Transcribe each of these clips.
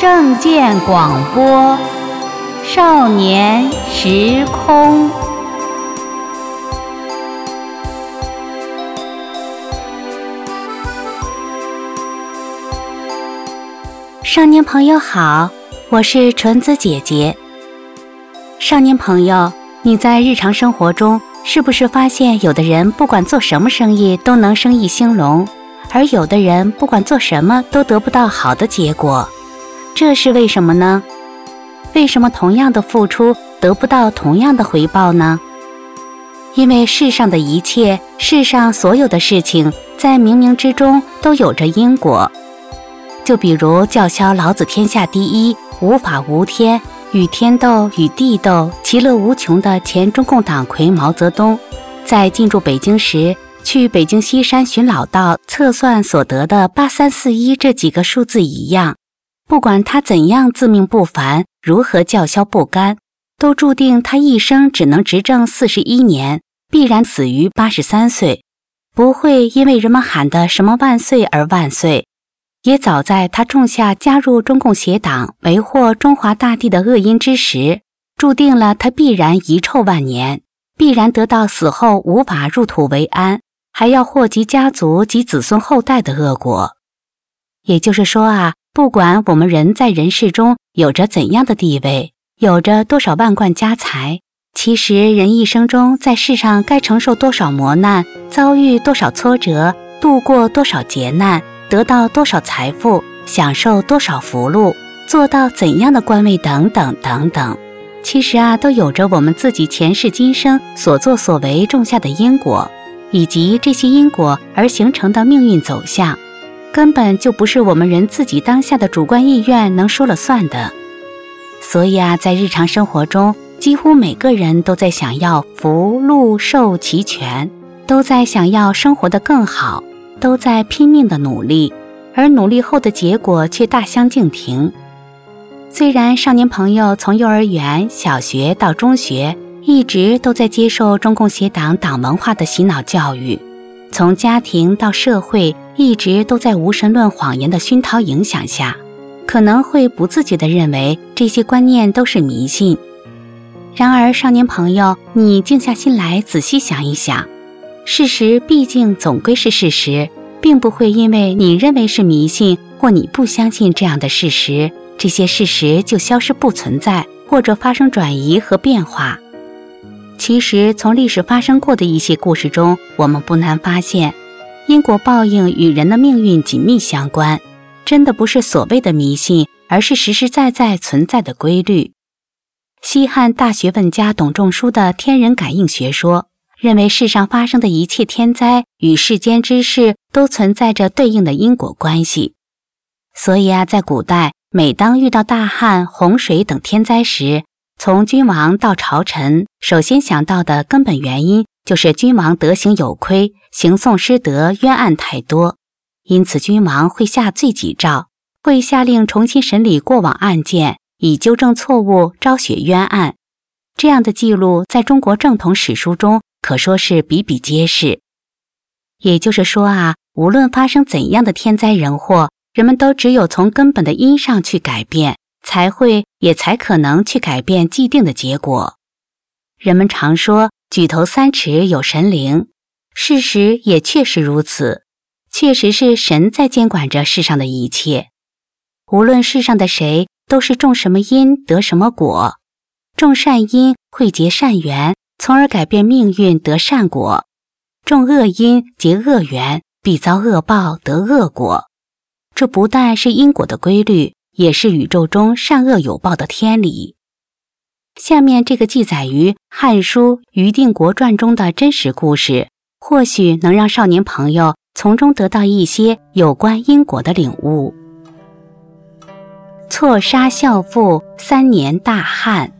证件广播，少年时空。少年朋友好，我是纯子姐姐。少年朋友，你在日常生活中是不是发现，有的人不管做什么生意都能生意兴隆，而有的人不管做什么都得不到好的结果？这是为什么呢？为什么同样的付出得不到同样的回报呢？因为世上的一切，世上所有的事情，在冥冥之中都有着因果。就比如叫嚣老子天下第一、无法无天、与天斗、与地斗、其乐无穷的前中共党魁毛泽东，在进驻北京时，去北京西山寻老道测算所得的八三四一这几个数字一样，不管他怎样自命不凡，如何叫嚣不甘，都注定他一生只能执政四十一年，必然死于八十三岁，不会因为人们喊的什么万岁而万岁。也早在他种下加入中共协党、为祸中华大地的恶因之时，注定了他必然遗臭万年，必然得到死后无法入土为安，还要祸及家族及子孙后代的恶果。也就是说啊，不管我们人在人世中有着怎样的地位，有着多少万贯家财，其实人一生中在世上该承受多少磨难，遭遇多少挫折，度过多少劫难。得到多少财富，享受多少福禄，做到怎样的官位，等等等等，其实啊，都有着我们自己前世今生所作所为种下的因果，以及这些因果而形成的命运走向，根本就不是我们人自己当下的主观意愿能说了算的。所以啊，在日常生活中，几乎每个人都在想要福禄寿齐全，都在想要生活的更好。都在拼命的努力，而努力后的结果却大相径庭。虽然少年朋友从幼儿园、小学到中学，一直都在接受中共协党党文化的洗脑教育，从家庭到社会，一直都在无神论谎言的熏陶影响下，可能会不自觉地认为这些观念都是迷信。然而，少年朋友，你静下心来仔细想一想。事实毕竟总归是事实，并不会因为你认为是迷信或你不相信这样的事实，这些事实就消失不存在或者发生转移和变化。其实，从历史发生过的一些故事中，我们不难发现，因果报应与人的命运紧密相关，真的不是所谓的迷信，而是实实在在存在的规律。西汉大学问家董仲舒的天人感应学说。认为世上发生的一切天灾与世间之事都存在着对应的因果关系，所以啊，在古代，每当遇到大旱、洪水等天灾时，从君王到朝臣，首先想到的根本原因就是君王德行有亏，行讼失德，冤案太多，因此君王会下罪己诏，会下令重新审理过往案件，以纠正错误，昭雪冤案。这样的记录在中国正统史书中。可说是比比皆是。也就是说啊，无论发生怎样的天灾人祸，人们都只有从根本的因上去改变，才会也才可能去改变既定的结果。人们常说“举头三尺有神灵”，事实也确实如此，确实是神在监管着世上的一切。无论世上的谁，都是种什么因得什么果，种善因会结善缘。从而改变命运得善果，种恶因结恶缘，必遭恶报得恶果。这不但是因果的规律，也是宇宙中善恶有报的天理。下面这个记载于《汉书·余定国传》中的真实故事，或许能让少年朋友从中得到一些有关因果的领悟。错杀孝父，三年大旱。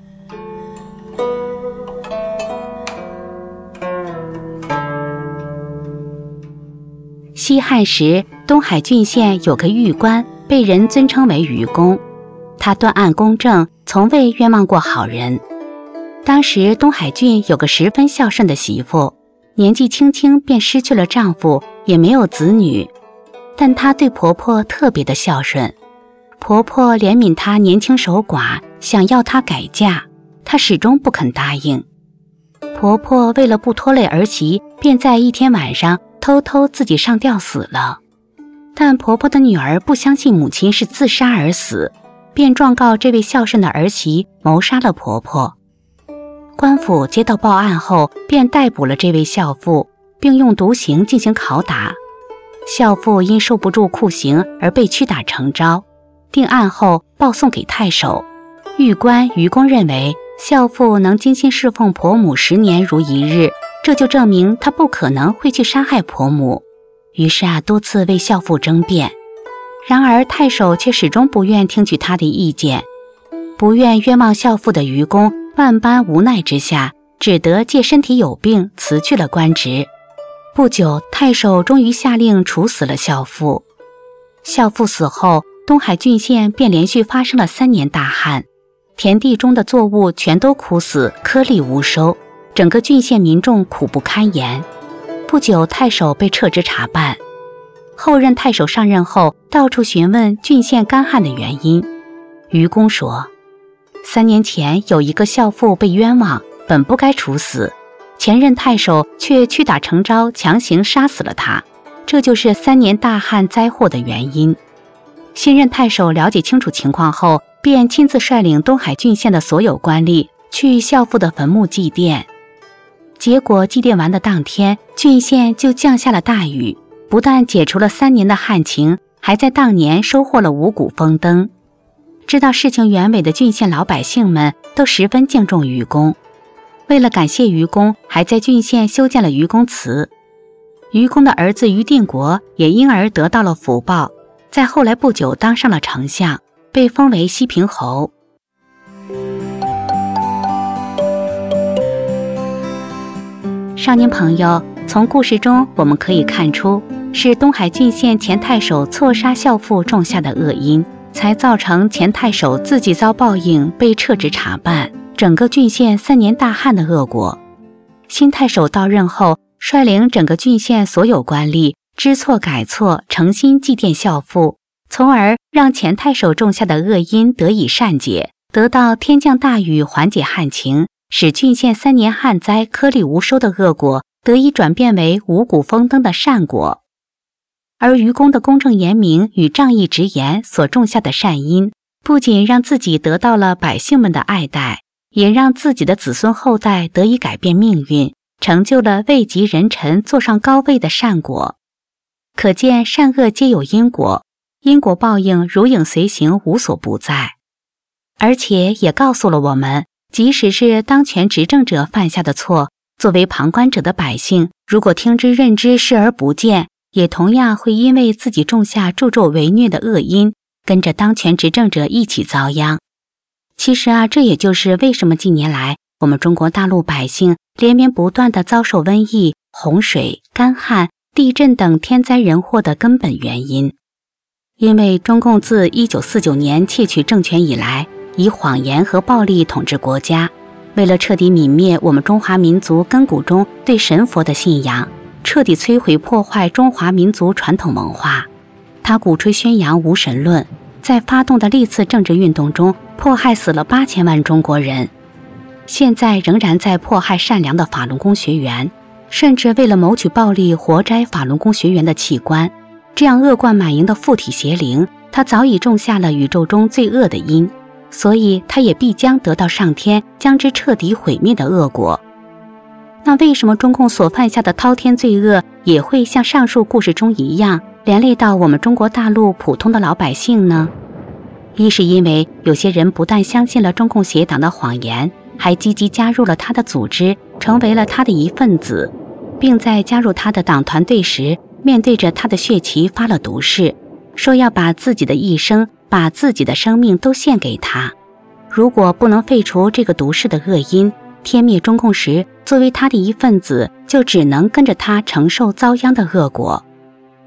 西汉时，东海郡县有个狱官，被人尊称为愚公。他断案公正，从未冤枉过好人。当时东海郡有个十分孝顺的媳妇，年纪轻轻便失去了丈夫，也没有子女，但她对婆婆特别的孝顺。婆婆怜悯她年轻守寡，想要她改嫁，她始终不肯答应。婆婆为了不拖累儿媳，便在一天晚上偷偷自己上吊死了。但婆婆的女儿不相信母亲是自杀而死，便状告这位孝顺的儿媳谋杀了婆婆。官府接到报案后，便逮捕了这位孝妇，并用毒刑进行拷打。孝妇因受不住酷刑而被屈打成招。定案后报送给太守，狱官愚公认为孝妇能精心侍奉婆母十年如一日，这就证明她不可能会去杀害婆母。于是啊，多次为孝妇争辩，然而太守却始终不愿听取他的意见。不愿冤枉孝妇的愚公万般无奈之下，只得借身体有病辞去了官职。不久，太守终于下令处死了孝妇。孝妇死后。东海郡县便连续发生了三年大旱，田地中的作物全都枯死，颗粒无收，整个郡县民众苦不堪言。不久，太守被撤职查办。后任太守上任后，到处询问郡县干旱的原因。愚公说：“三年前有一个孝妇被冤枉，本不该处死，前任太守却屈打成招，强行杀死了他，这就是三年大旱灾祸的原因。”新任太守了解清楚情况后，便亲自率领东海郡县的所有官吏去孝父的坟墓祭奠。结果祭奠完的当天，郡县就降下了大雨，不但解除了三年的旱情，还在当年收获了五谷丰登。知道事情原委的郡县老百姓们都十分敬重愚公，为了感谢愚公，还在郡县修建了愚公祠。愚公的儿子于定国也因而得到了福报。在后来不久，当上了丞相，被封为西平侯。少年朋友，从故事中我们可以看出，是东海郡县前太守错杀孝妇种下的恶因，才造成前太守自己遭报应，被撤职查办，整个郡县三年大旱的恶果。新太守到任后，率领整个郡县所有官吏。知错改错，诚心祭奠孝父，从而让前太守种下的恶因得以善解，得到天降大雨缓解旱情，使郡县三年旱灾颗粒无收的恶果得以转变为五谷丰登的善果。而愚公的公正严明与仗义直言所种下的善因，不仅让自己得到了百姓们的爱戴，也让自己的子孙后代得以改变命运，成就了位极人臣、坐上高位的善果。可见善恶皆有因果，因果报应如影随形，无所不在。而且也告诉了我们，即使是当权执政者犯下的错，作为旁观者的百姓，如果听之任之，视而不见，也同样会因为自己种下助纣为虐的恶因，跟着当权执政者一起遭殃。其实啊，这也就是为什么近年来我们中国大陆百姓连绵不断的遭受瘟疫、洪水、干旱。地震等天灾人祸的根本原因，因为中共自一九四九年窃取政权以来，以谎言和暴力统治国家。为了彻底泯灭我们中华民族根骨中对神佛的信仰，彻底摧毁破坏中华民族传统文化，他鼓吹宣扬无神论，在发动的历次政治运动中，迫害死了八千万中国人。现在仍然在迫害善良的法轮功学员。甚至为了谋取暴利，活摘法轮功学员的器官，这样恶贯满盈的附体邪灵，他早已种下了宇宙中最恶的因，所以他也必将得到上天将之彻底毁灭的恶果。那为什么中共所犯下的滔天罪恶，也会像上述故事中一样，连累到我们中国大陆普通的老百姓呢？一是因为有些人不但相信了中共邪党的谎言，还积极加入了他的组织，成为了他的一份子。并在加入他的党团队时，面对着他的血旗发了毒誓，说要把自己的一生、把自己的生命都献给他。如果不能废除这个毒誓的恶因，天灭中共时，作为他的一份子，就只能跟着他承受遭殃的恶果。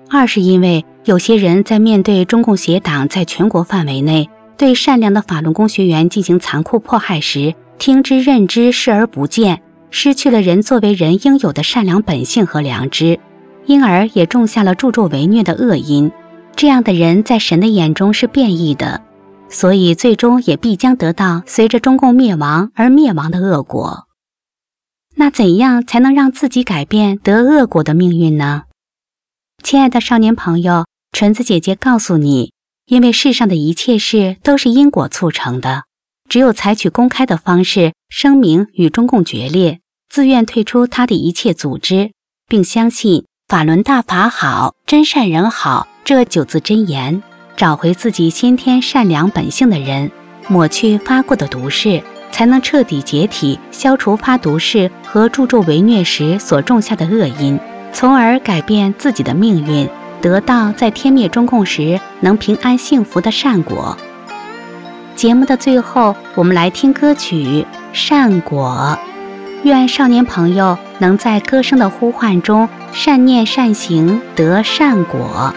二是因为有些人在面对中共邪党在全国范围内对善良的法轮功学员进行残酷迫害时，听之任之，视而不见。失去了人作为人应有的善良本性和良知，因而也种下了助纣为虐的恶因。这样的人在神的眼中是变异的，所以最终也必将得到随着中共灭亡而灭亡的恶果。那怎样才能让自己改变得恶果的命运呢？亲爱的少年朋友，纯子姐姐告诉你，因为世上的一切事都是因果促成的，只有采取公开的方式声明与中共决裂，自愿退出他的一切组织，并相信法轮大法好，真善人好这九字真言。找回自己先天善良本性的人，抹去发过的毒誓，才能彻底解体，消除发毒誓和助纣为虐时所种下的恶因，从而改变自己的命运，得到在天灭中共时能平安幸福的善果。节目的最后，我们来听歌曲《善果》，愿少年朋友能在歌声的呼唤中善念善行得善果。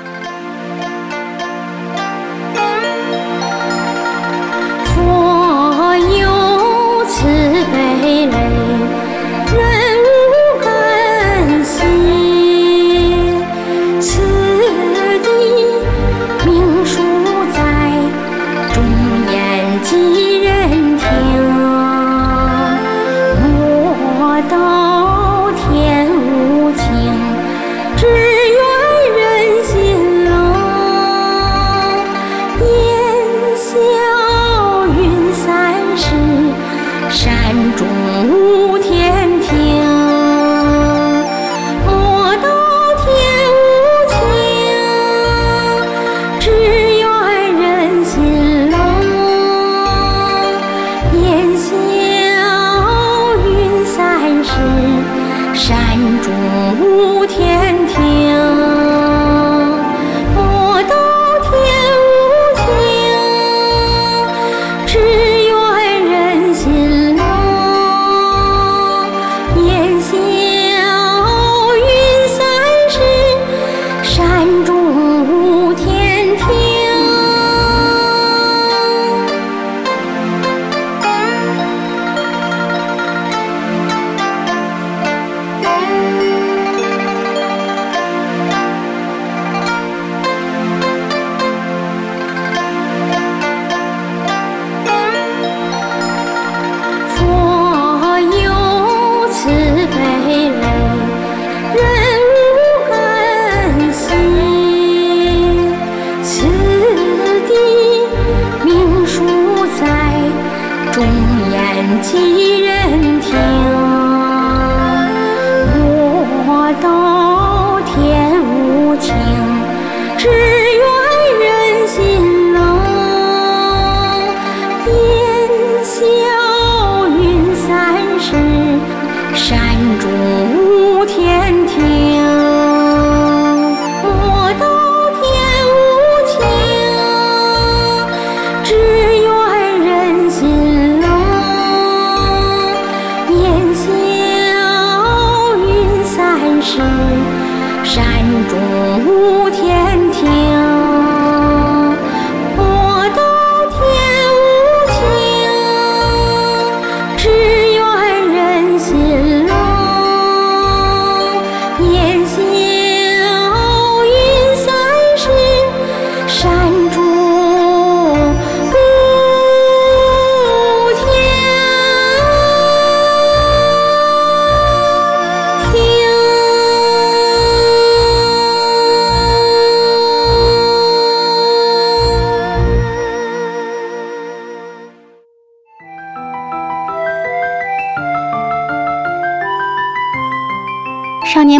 山中。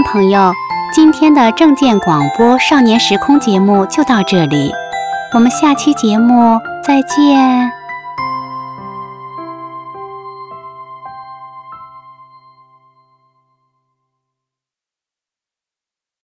朋友，今天的证件广播少年时空节目就到这里，我们下期节目再见。